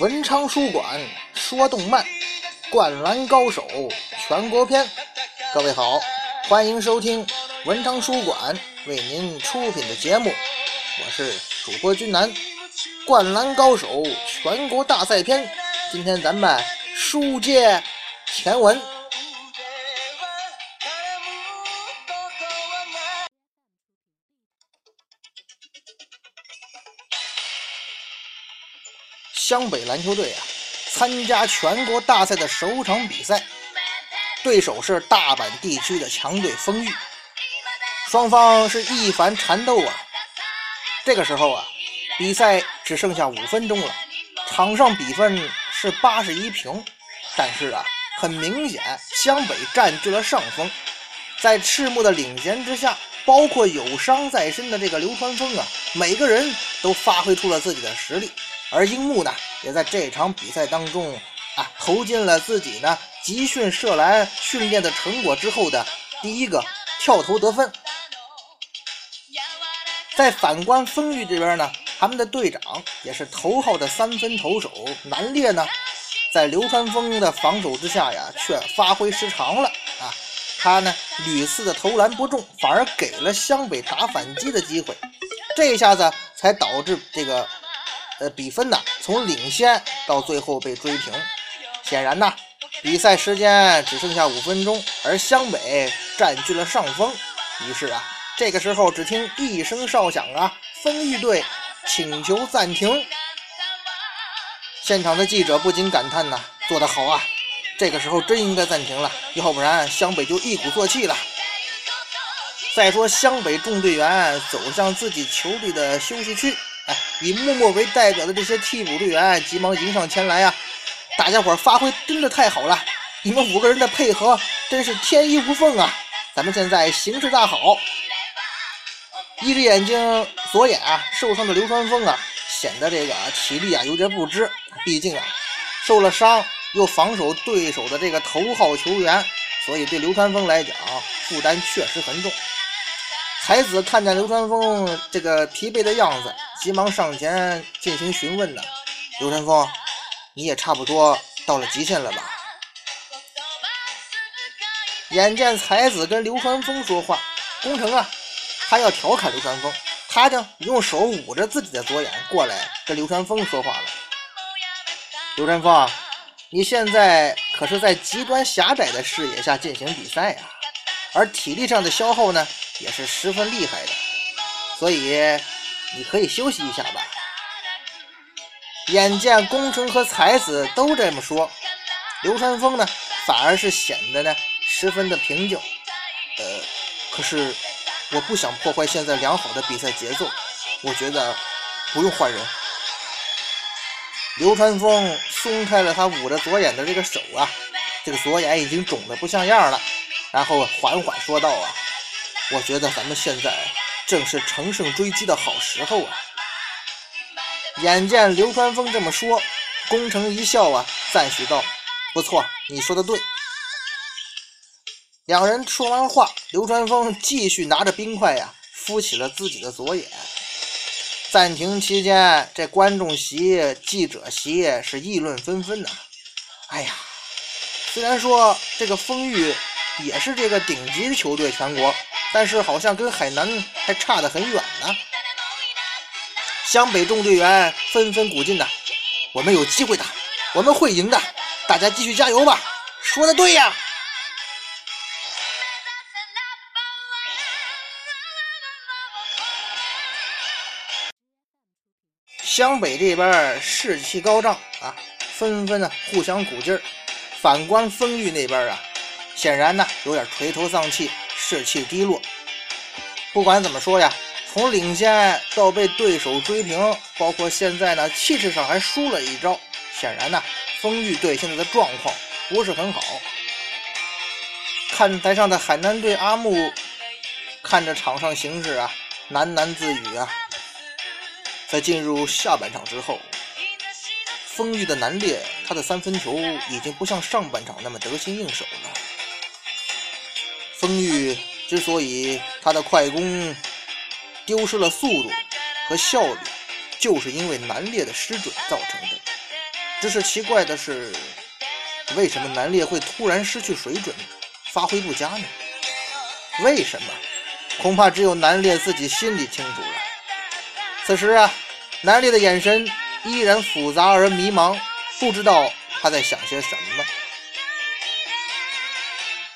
文昌书馆说动漫，灌篮高手全国篇。各位好，欢迎收听文昌书馆为您出品的节目，我是主播君南。灌篮高手全国大赛篇，今天咱们书接前文。湘北篮球队啊，参加全国大赛的首场比赛，对手是大阪地区的强队丰裕，双方是一番缠斗啊。这个时候啊，比赛只剩下五分钟了，场上比分是八十一平，但是啊，很明显湘北占据了上风，在赤木的领衔之下，包括有伤在身的这个流川枫啊，每个人都发挥出了自己的实力。而樱木呢，也在这场比赛当中啊，投进了自己呢集训射篮训练的成果之后的第一个跳投得分。在反观丰裕这边呢，他们的队长也是头号的三分投手南烈呢，在流川枫的防守之下呀，却发挥失常了啊，他呢屡次的投篮不中，反而给了湘北打反击的机会，这下子才导致这个。呃，比分呢，从领先到最后被追平。显然呢，比赛时间只剩下五分钟，而湘北占据了上风。于是啊，这个时候只听一声哨响啊，丰裕队请求暂停。现场的记者不禁感叹呐：“做得好啊！这个时候真应该暂停了，要不然湘北就一鼓作气了。”再说湘北众队员走向自己球队的休息区。以默默为代表的这些替补队员急忙迎上前来啊！大家伙发挥真的太好了，你们五个人的配合真是天衣无缝啊！咱们现在形势大好。一只眼睛左眼啊受伤的流川枫啊，显得这个体力啊有点不支，毕竟啊受了伤又防守对手的这个头号球员，所以对流川枫来讲负担确实很重。才子看见流川枫这个疲惫的样子。急忙上前进行询问呢，流川枫，你也差不多到了极限了吧？眼见才子跟流川枫说话，工程啊，他要调侃流川枫，他呢用手捂着自己的左眼过来跟流川枫说话了。流川枫，你现在可是在极端狭窄的视野下进行比赛呀，而体力上的消耗呢，也是十分厉害的，所以。你可以休息一下吧。眼见工程和才子都这么说，流川枫呢，反而是显得呢十分的平静。呃，可是我不想破坏现在良好的比赛节奏，我觉得不用换人。流川枫松开了他捂着左眼的这个手啊，这个左眼已经肿得不像样了，然后缓缓说道啊，我觉得咱们现在。正是乘胜追击的好时候啊！眼见流川枫这么说，宫城一笑啊，赞许道：“不错，你说的对。”两人说完话，流川枫继续拿着冰块呀，敷起了自己的左眼。暂停期间，这观众席、记者席是议论纷纷呐。哎呀，虽然说这个丰裕也是这个顶级球队，全国。但是好像跟海南还差得很远呢。湘北众队员纷纷鼓劲呐，我们有机会的，我们会赢的，大家继续加油吧！说的对呀。湘北这边士气高涨啊，纷纷呢互相鼓劲儿。反观丰裕那边啊，显然呢有点垂头丧气。士气低落。不管怎么说呀，从领先到被对手追平，包括现在呢，气势上还输了一招。显然呢，丰裕队现在的状况不是很好。看台上的海南队阿木，看着场上形势啊，喃喃自语啊。在进入下半场之后，丰裕的南烈他的三分球已经不像上半场那么得心应手了。之所以他的快攻丢失了速度和效率，就是因为南烈的失准造成的。只是奇怪的是，为什么南烈会突然失去水准，发挥不佳呢？为什么？恐怕只有南烈自己心里清楚了。此时啊，南烈的眼神依然复杂而迷茫，不知道他在想些什么。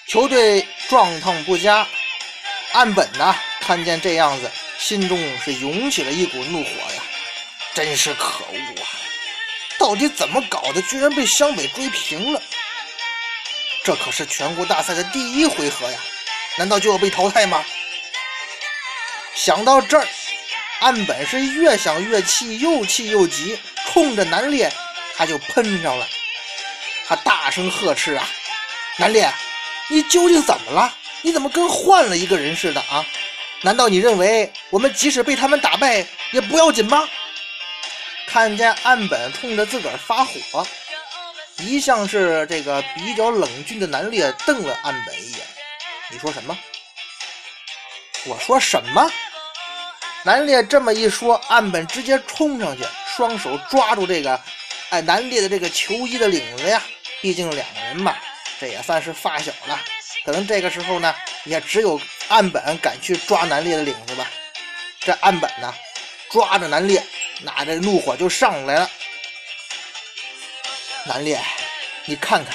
球队状况不佳，岸本呐，看见这样子，心中是涌起了一股怒火呀！真是可恶啊！到底怎么搞的？居然被湘北追平了！这可是全国大赛的第一回合呀，难道就要被淘汰吗？想到这儿，岸本是越想越气，又气又急，冲着南烈他就喷上了。他大声呵斥啊：“南烈，你究竟怎么了？你怎么跟换了一个人似的啊？难道你认为我们即使被他们打败也不要紧吗？”看见岸本冲着自个儿发火，一向是这个比较冷峻的南烈瞪了岸本一眼：“你说什么？我说什么？”南烈这么一说，岸本直接冲上去，双手抓住这个哎南烈的这个球衣的领子呀。毕竟两个人嘛，这也算是发小了，可能这个时候呢，也只有岸本敢去抓南烈的领子吧。这岸本呢，抓着南烈。拿着怒火就上来了，南烈，你看看，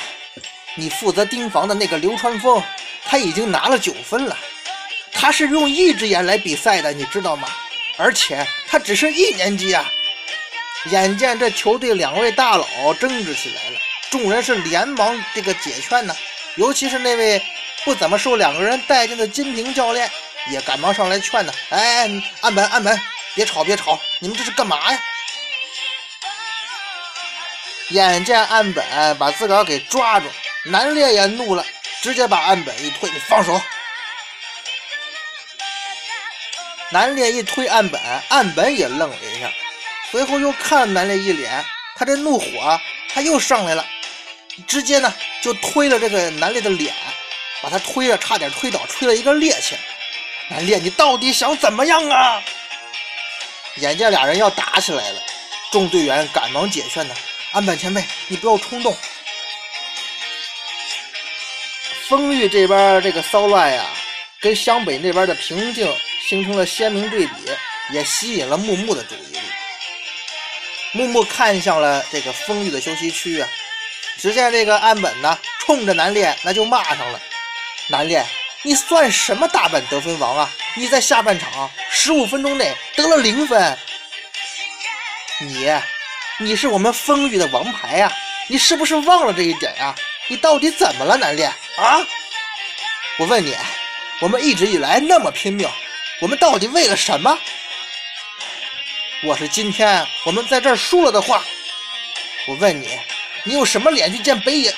你负责盯防的那个流川枫，他已经拿了九分了，他是用一只眼来比赛的，你知道吗？而且他只是一年级啊！眼见这球队两位大佬争执起来了，众人是连忙这个解劝呢，尤其是那位不怎么受两个人待见的金平教练，也赶忙上来劝他。哎，岸本，岸本。别吵，别吵！你们这是干嘛呀？眼见岸本把自个儿给抓住，南烈也怒了，直接把岸本一推：“你放手！”南烈一推岸本，岸本也愣了一下，随后又看南烈一脸，他这怒火他又上来了，直接呢就推了这个南烈的脸，把他推了，差点推倒，吹了一个趔趄。南烈，你到底想怎么样啊？眼见俩人要打起来了，众队员赶忙解劝呢：“安本前辈，你不要冲动。”丰裕这边这个骚乱呀，跟湘北那边的平静形成了鲜明对比，也吸引了木木的注意力。木木看向了这个丰裕的休息区啊，只见这个安本呢，冲着南烈那就骂上了：“南烈，你算什么大本得分王啊？你在下半场。”十五分钟内得了零分，你，你是我们风雨的王牌呀！你是不是忘了这一点呀？你到底怎么了，南烈啊？我问你，我们一直以来那么拼命，我们到底为了什么？我是今天我们在这输了的话，我问你，你有什么脸去见北野？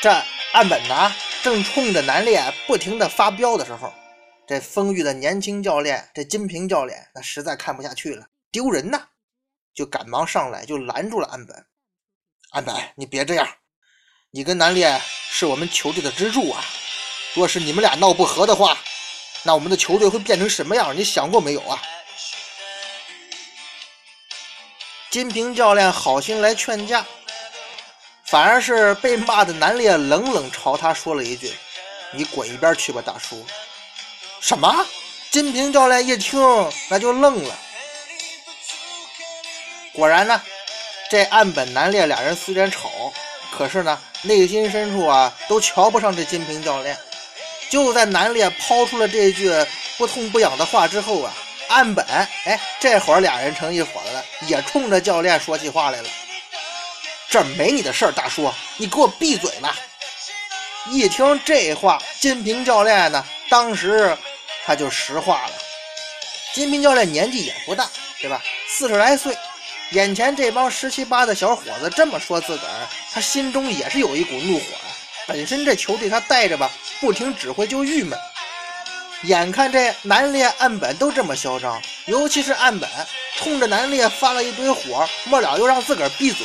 这岸本呐，正冲着南烈不停的发飙的时候。这丰裕的年轻教练，这金平教练，那实在看不下去了，丢人呐！就赶忙上来就拦住了安本。安本，你别这样，你跟南烈是我们球队的支柱啊！若是你们俩闹不和的话，那我们的球队会变成什么样？你想过没有啊？金平教练好心来劝架，反而是被骂的南烈冷冷朝他说了一句：“你滚一边去吧，大叔。”什么？金平教练一听，那就愣了。果然呢，这岸本南烈俩人虽然吵，可是呢，内心深处啊，都瞧不上这金平教练。就在南烈抛出了这句不痛不痒的话之后啊，岸本哎，这会儿俩人成一伙了，也冲着教练说起话来了。这没你的事儿，大叔，你给我闭嘴吧！一听这话，金平教练呢，当时。他就实话了。金平教练年纪也不大，对吧？四十来岁，眼前这帮十七八的小伙子这么说自个儿，他心中也是有一股怒火啊。本身这球队他带着吧，不听指挥就郁闷。眼看这南烈、岸本都这么嚣张，尤其是岸本冲着南烈发了一堆火，末了又让自个儿闭嘴。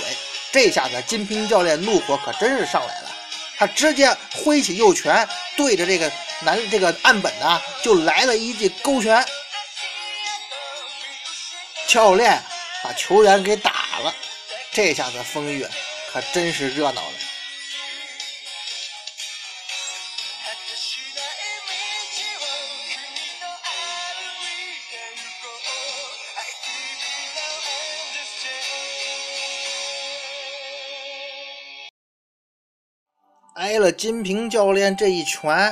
这下子金平教练怒火可真是上来了，他直接挥起右拳对着这个。男这个岸本呢，就来了一记勾拳，教练把球员给打了。这下子风玉可真是热闹了。挨了金平教练这一拳，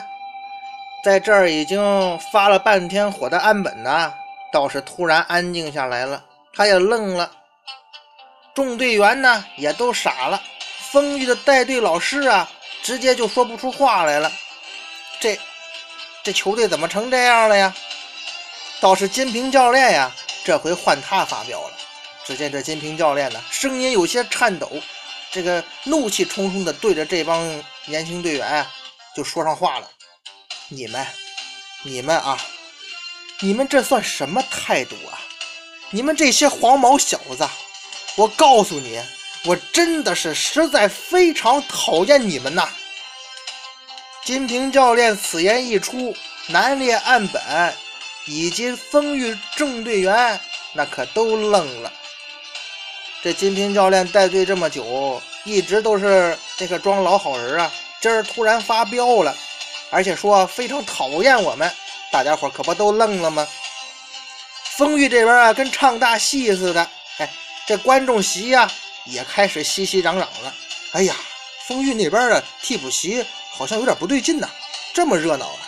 在这儿已经发了半天火的安本呢，倒是突然安静下来了。他也愣了，众队员呢也都傻了。丰裕的带队老师啊，直接就说不出话来了。这这球队怎么成这样了呀？倒是金平教练呀，这回换他发飙了。只见这金平教练呢，声音有些颤抖。这个怒气冲冲的对着这帮年轻队员就说上话了：“你们，你们啊，你们这算什么态度啊？你们这些黄毛小子，我告诉你，我真的是实在非常讨厌你们呐！”金平教练此言一出，南烈岸本以及丰裕正队员那可都愣了。这金平教练带队这么久，一直都是这个装老好人啊，今儿突然发飙了，而且说非常讨厌我们，大家伙可不都愣了吗？丰裕这边啊，跟唱大戏似的，哎，这观众席呀也开始熙熙攘攘了。哎呀，丰裕那边的替补席好像有点不对劲呐，这么热闹啊！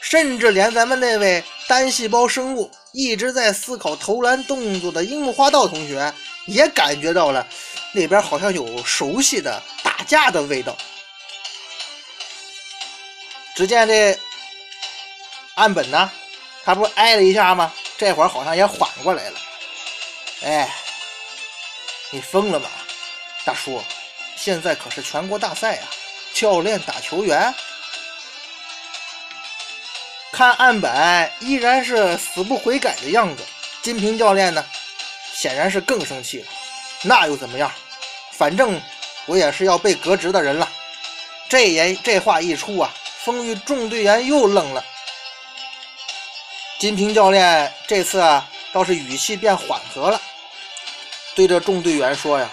甚至连咱们那位单细胞生物。一直在思考投篮动作的樱木花道同学也感觉到了，那边好像有熟悉的打架的味道。只见这岸本呢，他不是挨了一下吗？这会儿好像也缓过来了。哎，你疯了吗，大叔？现在可是全国大赛啊，教练打球员。看岸本依然是死不悔改的样子，金平教练呢，显然是更生气了。那又怎么样？反正我也是要被革职的人了。这言这话一出啊，风雨众队员又愣了。金平教练这次啊，倒是语气变缓和了，对着众队员说呀：“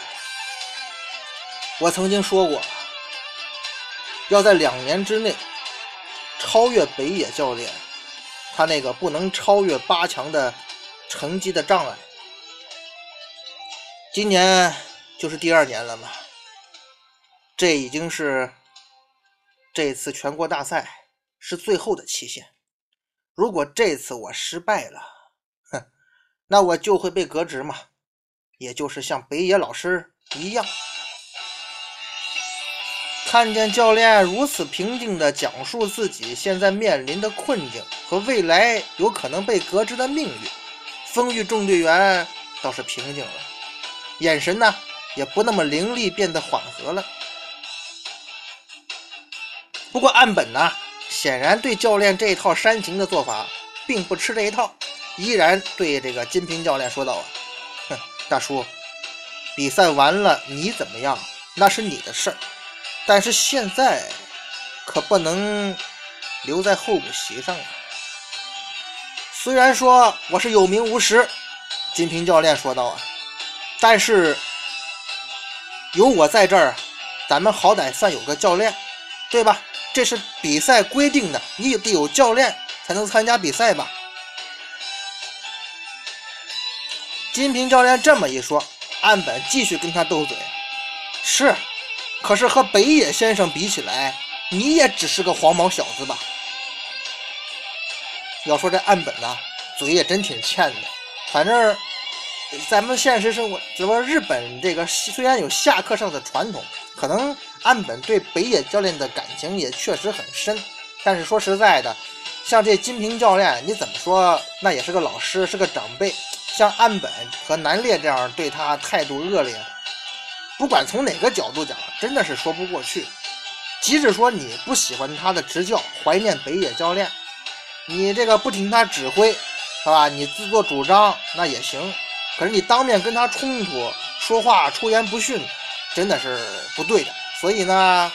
我曾经说过，要在两年之内。”超越北野教练，他那个不能超越八强的成绩的障碍，今年就是第二年了嘛。这已经是这次全国大赛是最后的期限。如果这次我失败了，哼，那我就会被革职嘛，也就是像北野老师一样。看见教练如此平静地讲述自己现在面临的困境和未来有可能被革职的命运，丰裕众队员倒是平静了，眼神呢也不那么凌厉，变得缓和了。不过岸本呢，显然对教练这一套煽情的做法并不吃这一套，依然对这个金平教练说道：“，哼，大叔，比赛完了你怎么样，那是你的事儿。”但是现在可不能留在候补席上啊！虽然说我是有名无实，金平教练说道啊，但是有我在这儿，咱们好歹算有个教练，对吧？这是比赛规定的，你得有教练才能参加比赛吧？金平教练这么一说，岸本继续跟他斗嘴，是。可是和北野先生比起来，你也只是个黄毛小子吧？要说这岸本呐，嘴也真挺欠的。反正咱们现实生活，怎么日本这个虽然有下课上的传统，可能岸本对北野教练的感情也确实很深。但是说实在的，像这金平教练，你怎么说那也是个老师，是个长辈。像岸本和南烈这样对他态度恶劣。不管从哪个角度讲，真的是说不过去。即使说你不喜欢他的执教，怀念北野教练，你这个不听他指挥，是吧？你自作主张那也行。可是你当面跟他冲突，说话出言不逊，真的是不对的。所以呢，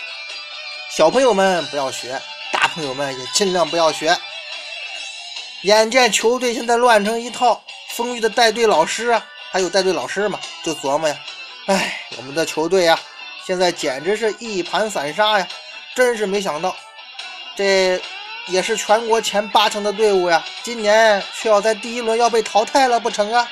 小朋友们不要学，大朋友们也尽量不要学。眼见球队现在乱成一套，丰裕的带队老师啊。还有带队老师嘛，就琢磨呀，哎，我们的球队呀，现在简直是一盘散沙呀！真是没想到，这也是全国前八强的队伍呀，今年却要在第一轮要被淘汰了，不成啊？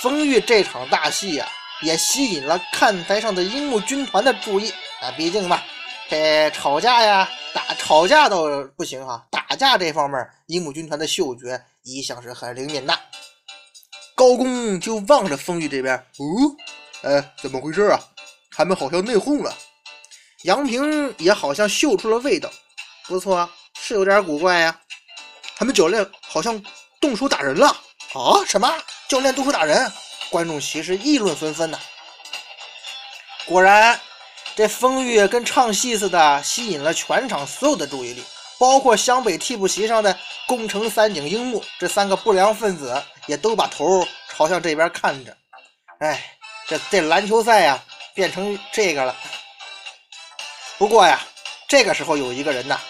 丰裕这场大戏呀，也吸引了看台上的樱木军团的注意啊，毕竟嘛，这吵架呀。打吵架倒不行哈，打架这方面，樱木军团的嗅觉一向是很灵敏的。高公就望着风玉这边，哦，哎，怎么回事啊？他们好像内讧了。杨平也好像嗅出了味道，不错，是有点古怪呀。他们教练好像动手打人了啊？什么？教练动手打人？观众席是议论纷纷呐。果然。这风玉跟唱戏似的，吸引了全场所有的注意力，包括湘北替补席上的宫城三井樱木这三个不良分子，也都把头朝向这边看着。哎，这这篮球赛呀，变成这个了。不过呀，这个时候有一个人呐，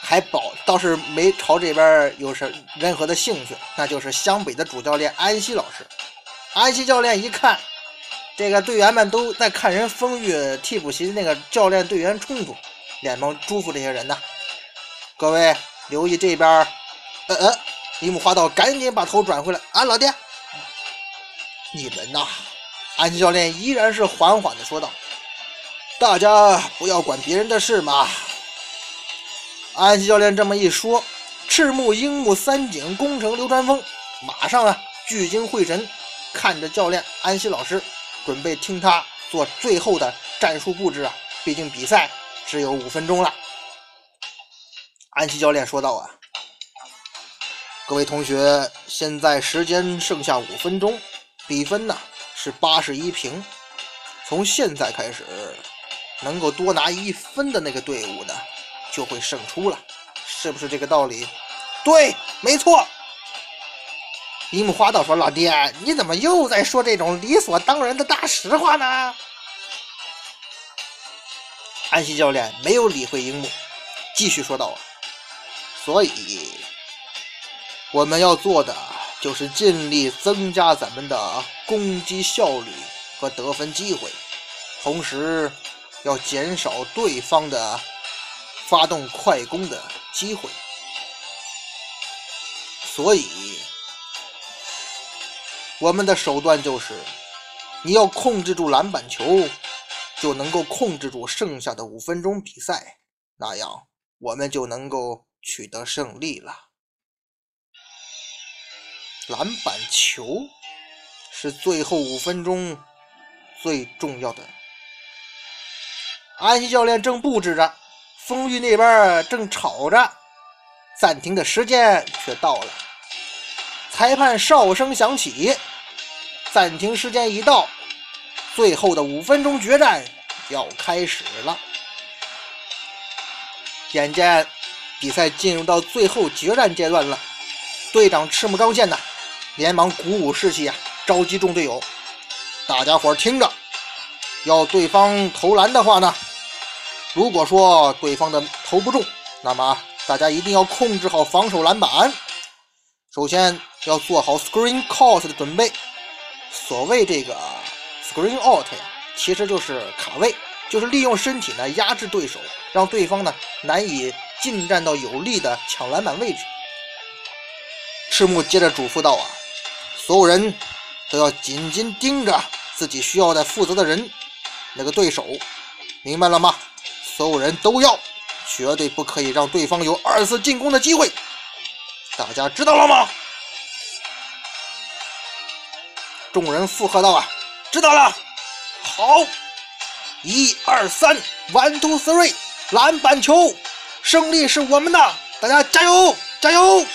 还保倒是没朝这边有什任何的兴趣，那就是湘北的主教练安西老师。安西教练一看。这个队员们都在看人风玉替补席那个教练队员冲突，连忙嘱咐这些人呢：“各位留意这边。”呃呃，樱木花道赶紧把头转回来：“啊，老爹，你们呐！”安西教练依然是缓缓地说道：“大家不要管别人的事嘛。”安西教练这么一说，赤木、樱木、三井、宫城、流川枫马上啊聚精会神看着教练安西老师。准备听他做最后的战术布置啊！毕竟比赛只有五分钟了。安琪教练说道：“啊，各位同学，现在时间剩下五分钟，比分呢是八十一平。从现在开始，能够多拿一分的那个队伍呢，就会胜出了，是不是这个道理？对，没错。”樱木花道说：“老爹，你怎么又在说这种理所当然的大实话呢？”安西教练没有理会樱木，继续说道：“，所以我们要做的就是尽力增加咱们的攻击效率和得分机会，同时要减少对方的发动快攻的机会。所以。”我们的手段就是，你要控制住篮板球，就能够控制住剩下的五分钟比赛，那样我们就能够取得胜利了。篮板球是最后五分钟最重要的。安西教练正布置着，丰裕那边正吵着，暂停的时间却到了。裁判哨声响起，暂停时间一到，最后的五分钟决战要开始了。眼见比赛进入到最后决战阶段了，队长赤木刚宪呐，连忙鼓舞士气啊，召集众队友，大家伙听着，要对方投篮的话呢，如果说对方的投不中，那么大家一定要控制好防守篮板。首先要做好 screen out 的准备。所谓这个 screen out 呀，其实就是卡位，就是利用身体呢压制对手，让对方呢难以进站到有利的抢篮板位置。赤木接着嘱咐道：“啊，所有人都要紧紧盯着自己需要的负责的人，那个对手，明白了吗？所有人都要，绝对不可以让对方有二次进攻的机会。”大家知道了吗？众人附和道：“啊，知道了。好，一二三，one two three，篮板球，胜利是我们的！大家加油，加油！”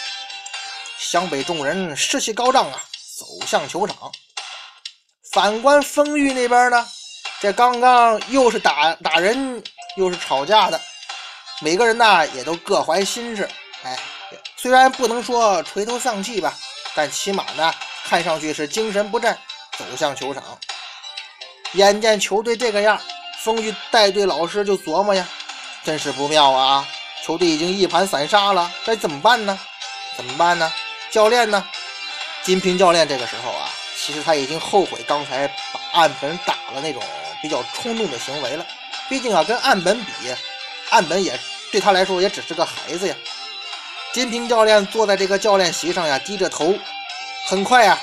湘北众人士气高涨啊，走向球场。反观丰裕那边呢，这刚刚又是打打人，又是吵架的，每个人呢也都各怀心事，哎。虽然不能说垂头丧气吧，但起码呢，看上去是精神不振，走向球场。眼见球队这个样，风雨带队老师就琢磨呀，真是不妙啊！球队已经一盘散沙了，该怎么办呢？怎么办呢？教练呢？金平教练这个时候啊，其实他已经后悔刚才把岸本打了那种比较冲动的行为了。毕竟啊，跟岸本比，岸本也对他来说也只是个孩子呀。金平教练坐在这个教练席上呀，低着头，很快呀，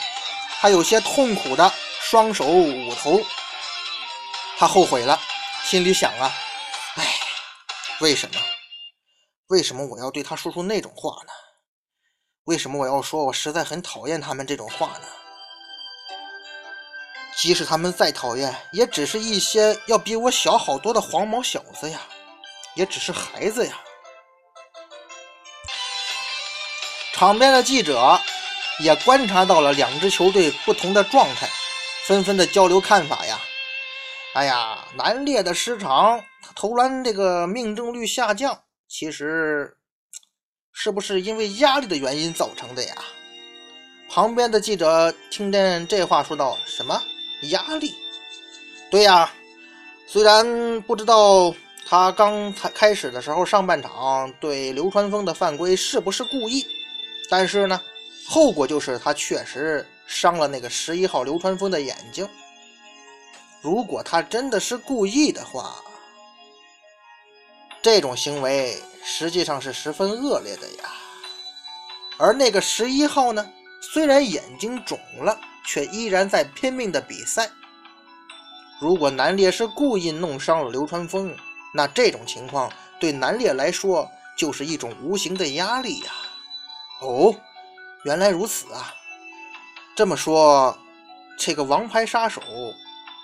他有些痛苦的双手捂头。他后悔了，心里想啊，哎，为什么？为什么我要对他说出那种话呢？为什么我要说我实在很讨厌他们这种话呢？即使他们再讨厌，也只是一些要比我小好多的黄毛小子呀，也只是孩子呀。场边的记者也观察到了两支球队不同的状态，纷纷的交流看法呀。哎呀，南烈的失常，投篮这个命中率下降，其实。是不是因为压力的原因造成的呀？旁边的记者听见这话，说道：“什么压力？对呀，虽然不知道他刚才开始的时候上半场对流川枫的犯规是不是故意，但是呢，后果就是他确实伤了那个十一号流川枫的眼睛。如果他真的是故意的话，这种行为。”实际上是十分恶劣的呀。而那个十一号呢，虽然眼睛肿了，却依然在拼命的比赛。如果南烈是故意弄伤了流川枫，那这种情况对南烈来说就是一种无形的压力呀。哦，原来如此啊。这么说，这个王牌杀手，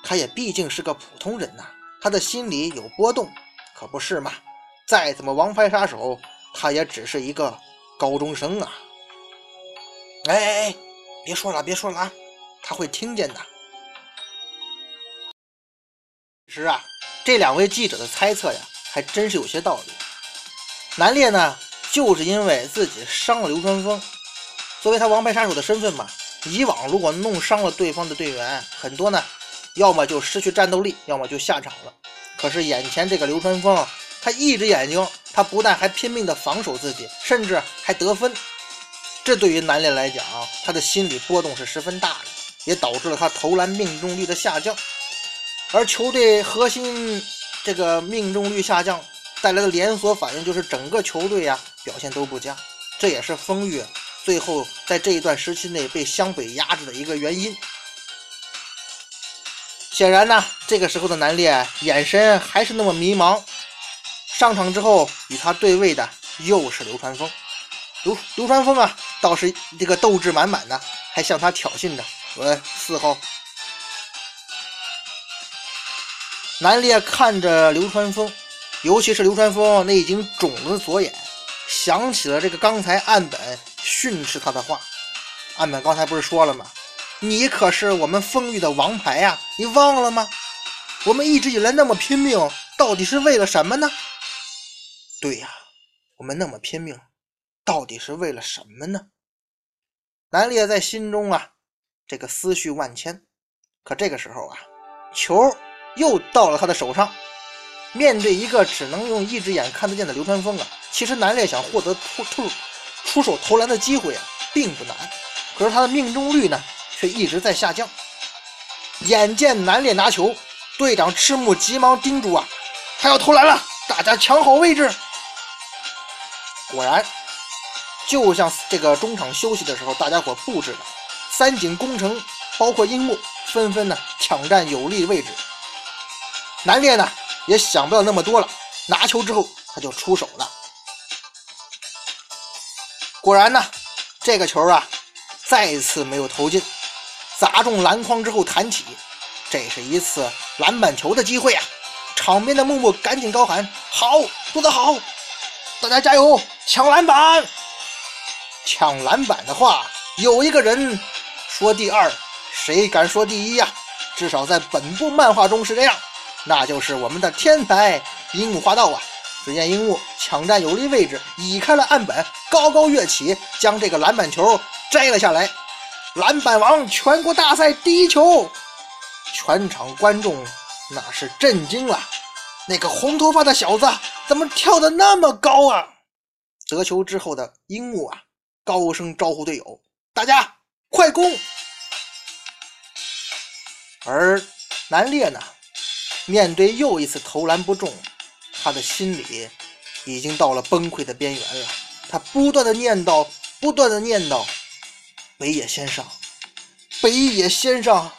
他也毕竟是个普通人呐，他的心里有波动，可不是吗？再怎么王牌杀手，他也只是一个高中生啊！哎哎哎，别说了，别说了啊，他会听见的。其实啊，这两位记者的猜测呀，还真是有些道理。南烈呢，就是因为自己伤了流川枫，作为他王牌杀手的身份嘛，以往如果弄伤了对方的队员，很多呢，要么就失去战斗力，要么就下场了。可是眼前这个流川枫啊。他一只眼睛，他不但还拼命的防守自己，甚至还得分。这对于南烈来讲，他的心理波动是十分大的，也导致了他投篮命中率的下降。而球队核心这个命中率下降带来的连锁反应，就是整个球队呀表现都不佳。这也是丰裕最后在这一段时期内被湘北压制的一个原因。显然呢，这个时候的南烈眼神还是那么迷茫。上场之后与他对位的又是流川枫，流流川枫啊，倒是这个斗志满满的，还向他挑衅着。喂，四号。南烈看着流川枫，尤其是流川枫那已经肿了的左眼，想起了这个刚才岸本训斥他的话。岸本刚才不是说了吗？你可是我们丰裕的王牌呀，你忘了吗？我们一直以来那么拼命，到底是为了什么呢？对呀，我们那么拼命，到底是为了什么呢？南烈在心中啊，这个思绪万千。可这个时候啊，球又到了他的手上。面对一个只能用一只眼看得见的流川枫啊，其实南烈想获得突突出手投篮的机会啊，并不难。可是他的命中率呢，却一直在下降。眼见南烈拿球，队长赤木急忙叮嘱啊，他要投篮了，大家抢好位置。果然，就像这个中场休息的时候，大家伙布置的三井工程，包括樱木，纷纷呢抢占有利位置。南烈呢也想不了那么多了，拿球之后他就出手了。果然呢，这个球啊再次没有投进，砸中篮筐之后弹起，这是一次篮板球的机会啊！场边的木木赶紧高喊：“好，做得好！”大家加油，抢篮板！抢篮板的话，有一个人说第二，谁敢说第一呀？至少在本部漫画中是这样，那就是我们的天才樱木花道啊！只见樱木抢占有利位置，移开了岸本，高高跃起，将这个篮板球摘了下来。篮板王全国大赛第一球，全场观众那是震惊了。那个红头发的小子怎么跳得那么高啊？得球之后的樱木啊，高声招呼队友：“大家快攻！而南烈呢，面对又一次投篮不中，他的心里已经到了崩溃的边缘了。他不断的念叨，不断的念叨：“北野先生，北野先生。”